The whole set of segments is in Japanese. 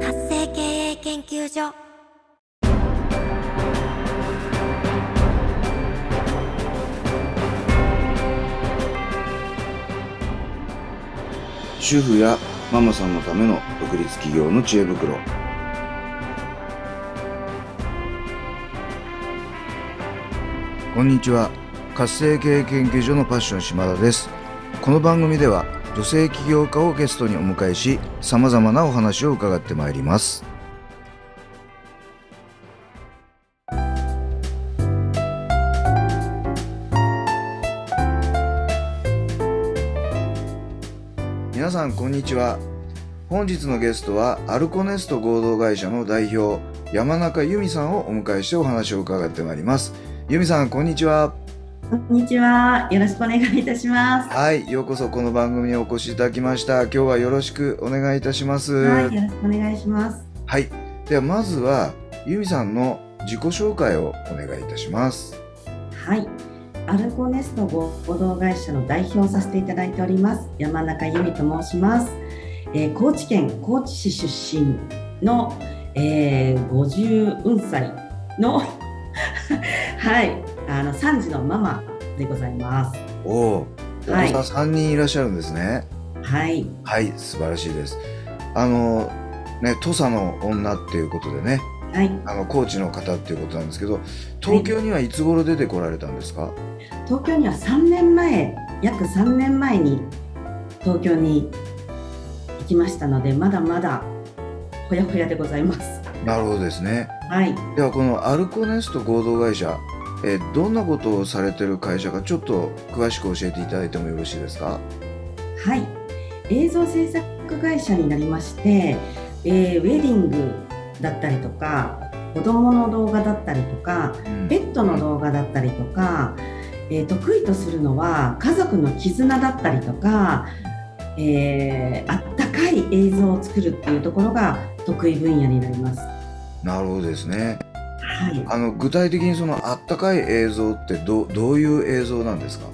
活性経営研究所。主婦やママさんのための独立企業の知恵袋。こんにちは。活性経営研究所のパッション島田です。この番組では女性起業家をゲストにお迎えしさまざまなお話を伺ってまいります。皆さんこんにちは。本日のゲストはアルコネスト合同会社の代表山中由美さんをお迎えしてお話を伺ってまいります。由美さんこんにちは。こんにちは。よろしくお願いいたします。はいようこそこの番組にお越しいただきました今日はよろしくお願いいたしますはい、よろしくお願いします。はいではまずは由美さんの自己紹介をお願いいたしますはい。アルコネスト合同会社の代表をさせていただいております。山中由美と申します。えー高知県高知市出身の、えー、50歳の はい、あの3児のママでございます。おお。はい。さん3人いらっしゃるんですね。はい、はい素晴らしいです。あのね土佐の女っていうことでね。はい。あの高知の方っていうことなんですけど東京にはいつ頃出てこられたんですか、東京には3年前、約3年前に東京に行きましたので、まだまだほやほやでございます。なるほどですね。はい、ではこのアルコネスト合同会社えーどんなことをされてる会社かちょっと詳しく教えていただいてもよろしいですか？はい、映像制作会社になりまして、えーウェディングだったりとか、子供の動画だったりとか、うん。ペットの動画だったりとか、えー得意とするのは家族の絆だったりとか、えーあったかい映像を作るっていうところが得意分野になります。なるほどですねはい、あの具体的にそのあったかい映像ってどどういう映像なんですか？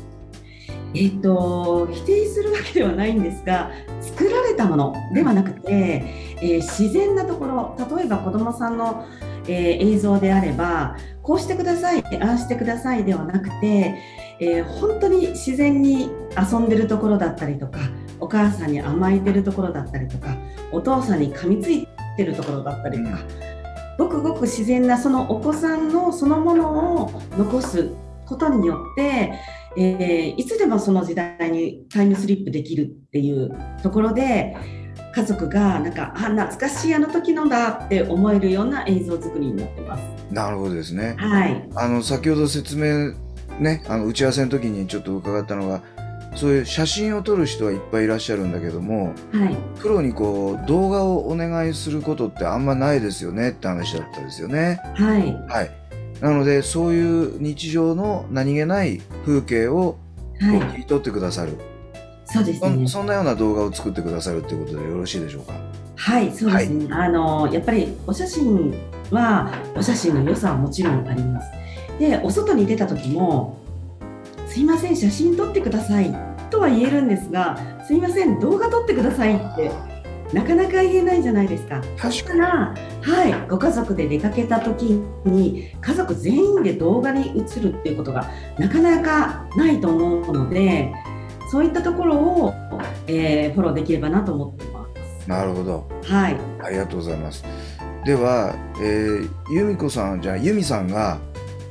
えっ、と否定するわけではないんですが作られたものではなくて、えー自然なところ例えば子どもさんの、えー映像であればこうしてくださいああしてくださいではなくて、えー本当に自然に遊んでるところだったりとかお母さんに甘えてるところだったりとかお父さんに噛みついてるところだったりとか、ごくごく自然なそのお子さんのそのものを残すことによって、えーいつでもその時代にタイムスリップできるっていうところで家族がなんかあ懐かしいあの時のだって思えるような映像作りになってます。なるほどですねはい、あの先ほど説明ねあの打ち合わせの時にちょっと伺ったのがそういう写真を撮る人はいっぱいいらっしゃるんだけどもはい、プロにこう動画をお願いすることってあんまないですよねって話だったですよね。はい、はい。なのでそういう日常の何気ない風景を切り取ってくださる、そうですねそん。そんなような動画を作ってくださるっていうことでよろしいでしょうか？はい、そうですね。あのやっぱりお写真はお写真の良さはもちろんあります。で、お外に出た時もすいません写真撮ってくださいとは言えるんですが、すいません動画撮ってくださいってなかなか言えないじゃないですか。確かだから、はい、ご家族で出かけた時に家族全員で動画に映るっていうことがなかなかないと思うので、そういったところを、えーフォローできればなと思ってます。なるほど。はい。ありがとうございます。では、えー、由美子さんじゃあ由美さんが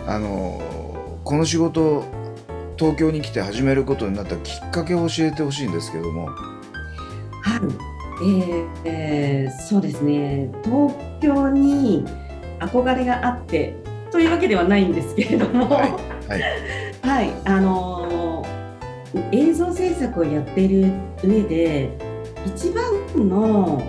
あのーこの仕事を東京に来て始めることになったきっかけを教えてほしいんですけども。はい、えーえーそうですね。東京に憧れがあってというわけではないんですけれども、はい。はい。はい。あのー映像制作をやっている上で一番の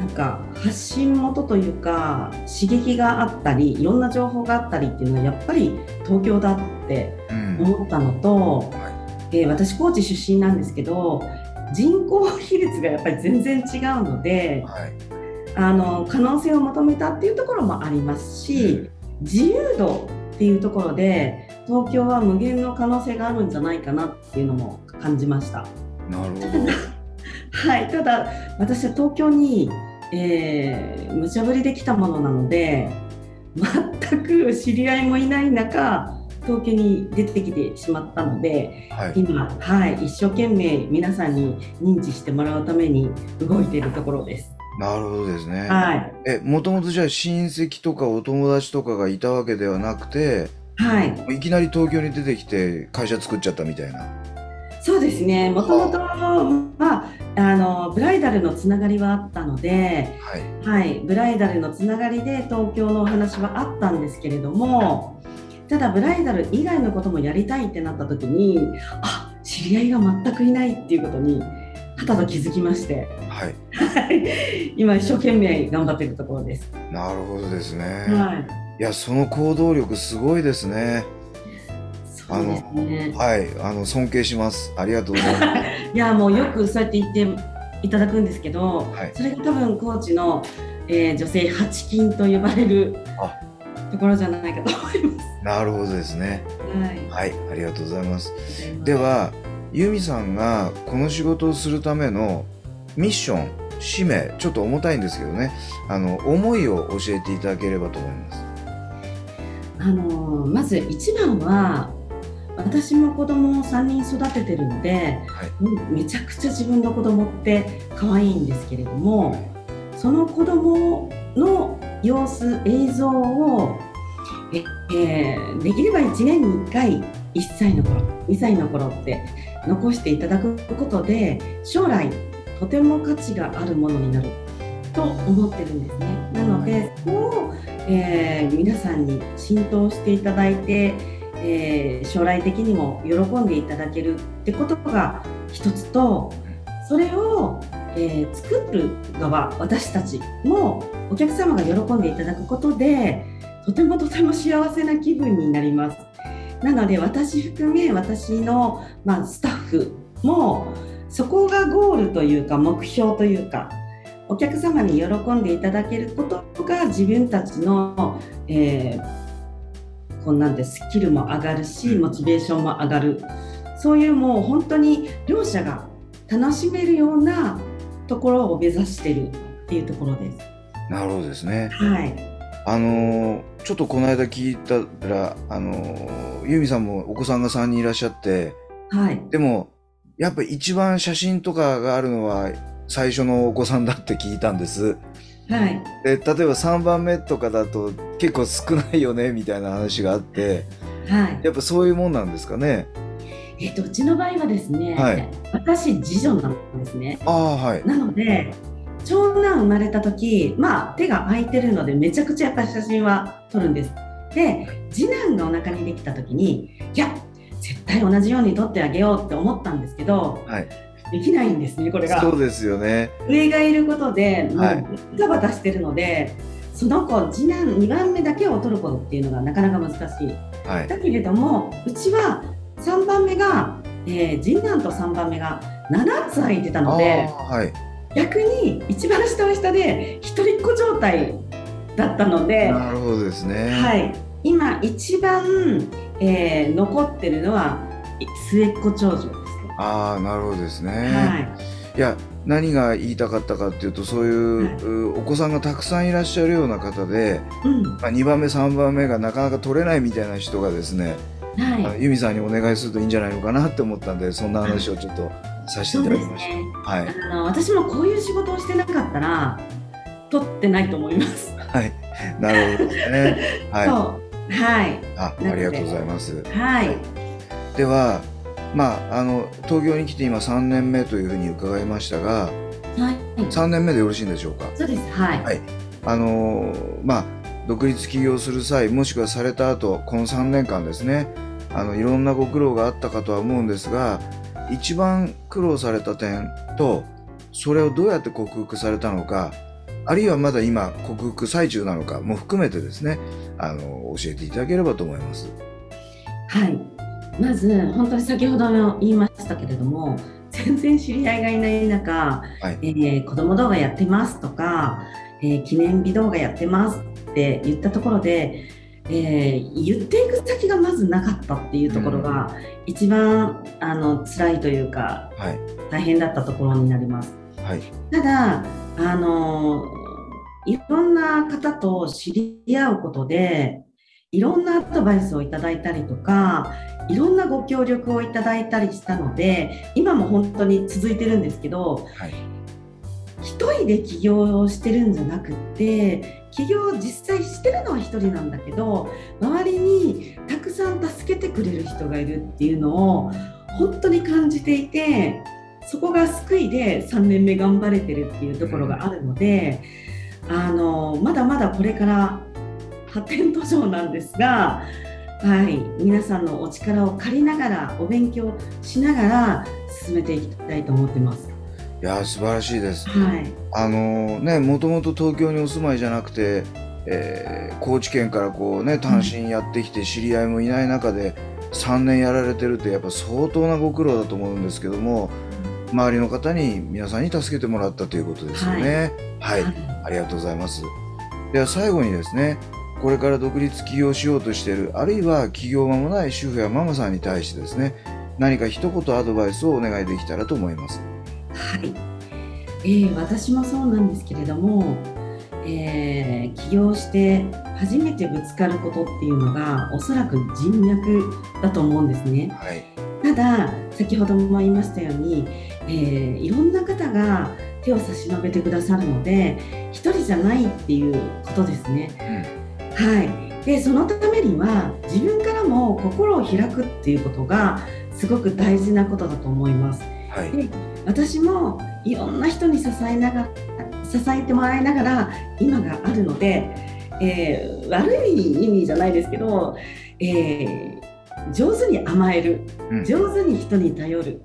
なんか発信元というか刺激があったりいろんな情報があったりっていうのはやっぱり東京だってうん思ったのと、えー私高知出身なんですけど人口比率がやっぱり全然違うのではいあの可能性を求めたっていうところもありますし、自由度っていうところで東京は無限の可能性があるんじゃないかなっていうのも感じました。なるほど。はい、ただ私は東京に、えー、無茶ぶりできたものなので全く知り合いもいない中東京に出てきてしまったのではい今、はい、一生懸命皆さんに認知してもらうために動いているところです。なるほどですね。はい、え、もともとじゃあ親戚とかお友達とかがいたわけではなくて、はい、いきなり東京に出てきて会社作っちゃったみたいな。そうですね。もともとまああのブライダルのつながりはあったので、はい。はい、ブライダルのつながりで東京のお話はあったんですけれどもただブライダル以外のこともやりたいってなった時にあ知り合いが全くいないっていうことにはたと気づきましてはい。はい今一生懸命頑張っているところです。なるほどですね。はい、いや、その行動力すごいですね。そうですね。はい。あの、尊敬します。ありがとうございます。いやもうよくそうやって言っていただくんですけど、はいそれが多分コーチの、えー女性八金と呼ばれるあところじゃないかと思います。なるほどですね。はい。はい。ありがとうございます。では、ユミさんがこの仕事をするためのミッション、使命、ちょっと重たいんですけどね、あの、思いを教えていただければと思います。あのまず一番は私も子供を3人育ててるので、はいめちゃくちゃ自分の子供って可愛いんですけれどもその子供の様子映像をえ、えーできれば1年に1回1歳の頃2歳の頃って残していただくことで将来とても価値があるものになると思ってるんですね。なのでそこをえー皆さんに浸透していただいて、えー将来的にも喜んでいただけるってことが一つとそれを、えー作る側私たちもお客様が喜んでいただくことでとてもとても幸せな気分になります。なので私含め私の、まあ、スタッフもそこがゴールというか目標というかお客様に喜んでいただけることが自分たちの、えーこんなんでスキルも上がるしモチベーションも上がるそういうもう本当に両者が楽しめるようなところを目指してるっていうところです。なるほどですね。はい、あのーちょっとこの間聞いたら、あのーユミさんもお子さんが3人いらっしゃって、はい、でも、やっぱ一番写真とかがあるのは最初のお子さんだって聞いたんです。はい、で、例えば3番目とかだと結構少ないよね、みたいな話があって、はい。やっぱそういうもんなんですかね。えっとうちの場合はですね、はい私次女なんですね。ああ、はい。なので長男生まれた時まあ手が空いてるのでめちゃくちゃやっぱり写真は撮るんです。で次男がお腹にできた時にいや絶対同じように撮ってあげようって思ったんですけどはい。できないんですねこれが。そうですよね。上がいることでもはいうバタバタしてるので、その子次男2番目だけを取ることっていうのがなかなか難しい。はい。だけれどもうちは3番目が、えー次男と3番目が7つ空いてたあのであ、はい。逆に一番下は下で一人っ子状態だったので、なるほどですね。はい、今一番、えー残ってるのはい末っ子長女ですね。ああ、なるほどですね。はいいや何が言いたかったかっていうとそういう、うお子さんがたくさんいらっしゃるような方で、うんまあ、2番目3番目がなかなか取れないみたいな人がですね、はいあのユミさんにお願いするといいんじゃないのかなって思ったんでそんな話をちょっとさせてそいうただきました。ね。はい、あの私もこういう仕事をしてなかったら取ってないと思います。はい、なるほどですね。はい、はい。あ、ありがとうございます。はい、では、まああの東京に来て今3年目というふうに伺いましたが、はい、3年目でよろしいんでしょうか？そうです。はい、はい。あのーまあ独立起業する際もしくはされた後この3年間ですねあのいろんなご苦労があったかとは思うんですが一番苦労された点とそれをどうやって克服されたのかあるいはまだ今克服最中なのかも含めてですねあの教えていただければと思います。はい、まず本当に先ほども言いましたけれども全然知り合いがいない中、はいえー子供動画やってますとか、えー記念日動画やってますって言ったところで、えー言っていく先がまずなかったっていうところが一番あの辛いというかはい、大変だったところになります。はい。ただあのいろんな方と知り合うことでいろんなアドバイスをいただいたりとかいろんなご協力をいただいたりしたので今も本当に続いてるんですけどはい一人で起業をしてるんじゃなくって起業実際してるのは一人なんだけど周りにたくさん助けてくれる人がいるっていうのを本当に感じていてそこが救いで3年目頑張れてるっていうところがあるので、あのまだまだこれから発展途上なんですが、はい、皆さんのお力を借りながらお勉強しながら進めていきたいと思ってます。いやー素晴らしいです。はい、あのねもともと東京にお住まいじゃなくて、えー高知県からこうね単身やってきて知り合いもいない中で3年やられてるってやっぱ相当なご苦労だと思うんですけども周りの方に皆さんに助けてもらったということですよね。はい、ありがとうございます。では最後にですねこれから独立起業しようとしているあるいは起業間もない主婦やママさんに対してですね何か一言アドバイスをお願いできたらと思います。はい、えー私もそうなんですけれども、えー起業して初めてぶつかることっていうのがおそらく人脈だと思うんですね。はい、ただ先ほども言いましたように、えーいろんな方が手を差し伸べてくださるので一人じゃないっていうことですね。はい、でそのためには自分からも心を開くっていうことがすごく大事なことだと思います。はい、で私もいろんな人に支えながら支えてもらいながら今があるので、えー悪い意味じゃないですけど、えー上手に甘えるうん。上手に人に頼る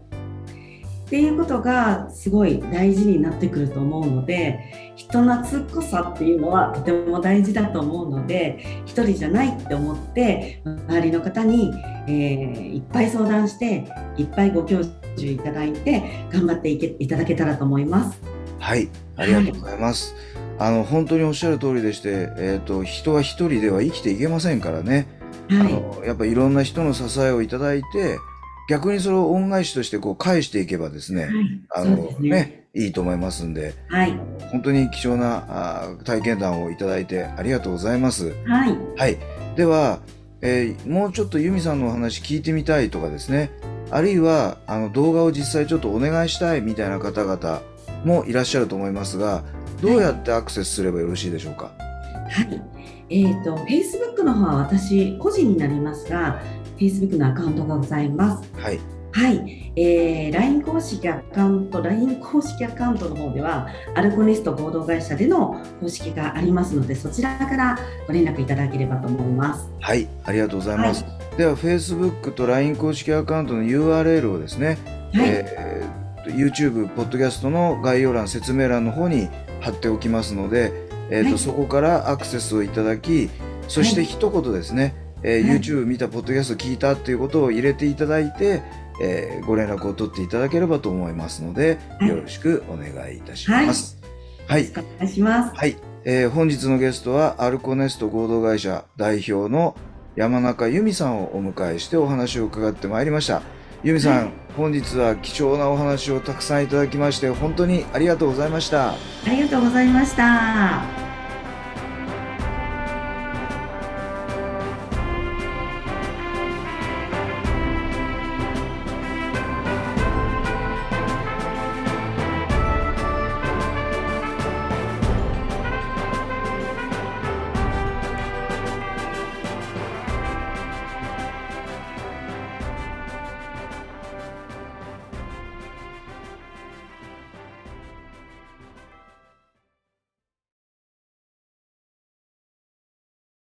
っていうことがすごい大事になってくると思うので人懐っこさっていうのはとても大事だと思うので一人じゃないって思って周りの方に、えーいっぱい相談していっぱいご教授いただいて頑張っていけいただけたらと思います。はい、ありがとうございます。あの本当におっしゃる通りでして、えっ、と人は一人では生きていけませんからね。あはい、のやっぱいろんな人の支えをいただいて、逆にそれを恩返しとしてこう返していけばですね、はい、あのね。ねいいと思いますんで、はい、本当に貴重なあー体験談をいただいてありがとうございます。はい、はい、では、えーもうちょっとユミさんのお話聞いてみたいとかですね、あるいはあの動画を実際ちょっとお願いしたいみたいな方々もいらっしゃると思いますが、どうやってアクセスすればよろしいでしょうか？はい。えっ、と、Facebook の方は私個人になりますが、Facebook のアカウントがございます。はい、はい、えー、LINE 公式アカウント、LINE 公式アカウントの方では、アルコネスト合同会社での公式がありますので、そちらからご連絡いただければと思います。はい、ありがとうございます。では Facebook と LINE 公式アカウントの URL をですね、はい、えー YouTube、ポッドキャストの概要欄、説明欄の方に貼っておきますので、えーとはい。そこからアクセスをいただき、そして一言ですね、えーはい。YouTube 見た、ポッドキャスト聞いたっていうことを入れていただいて、えーご連絡を取っていただければと思いますので、はい。よろしくお願いいたします。はい、お願いします。はい、えー本日のゲストはアルコネスト合同会社代表の山中由美さんをお迎えしてお話を伺ってまいりました。由美さん、はい。本日は貴重なお話をたくさんいただきまして本当にありがとうございました。ありがとうございました。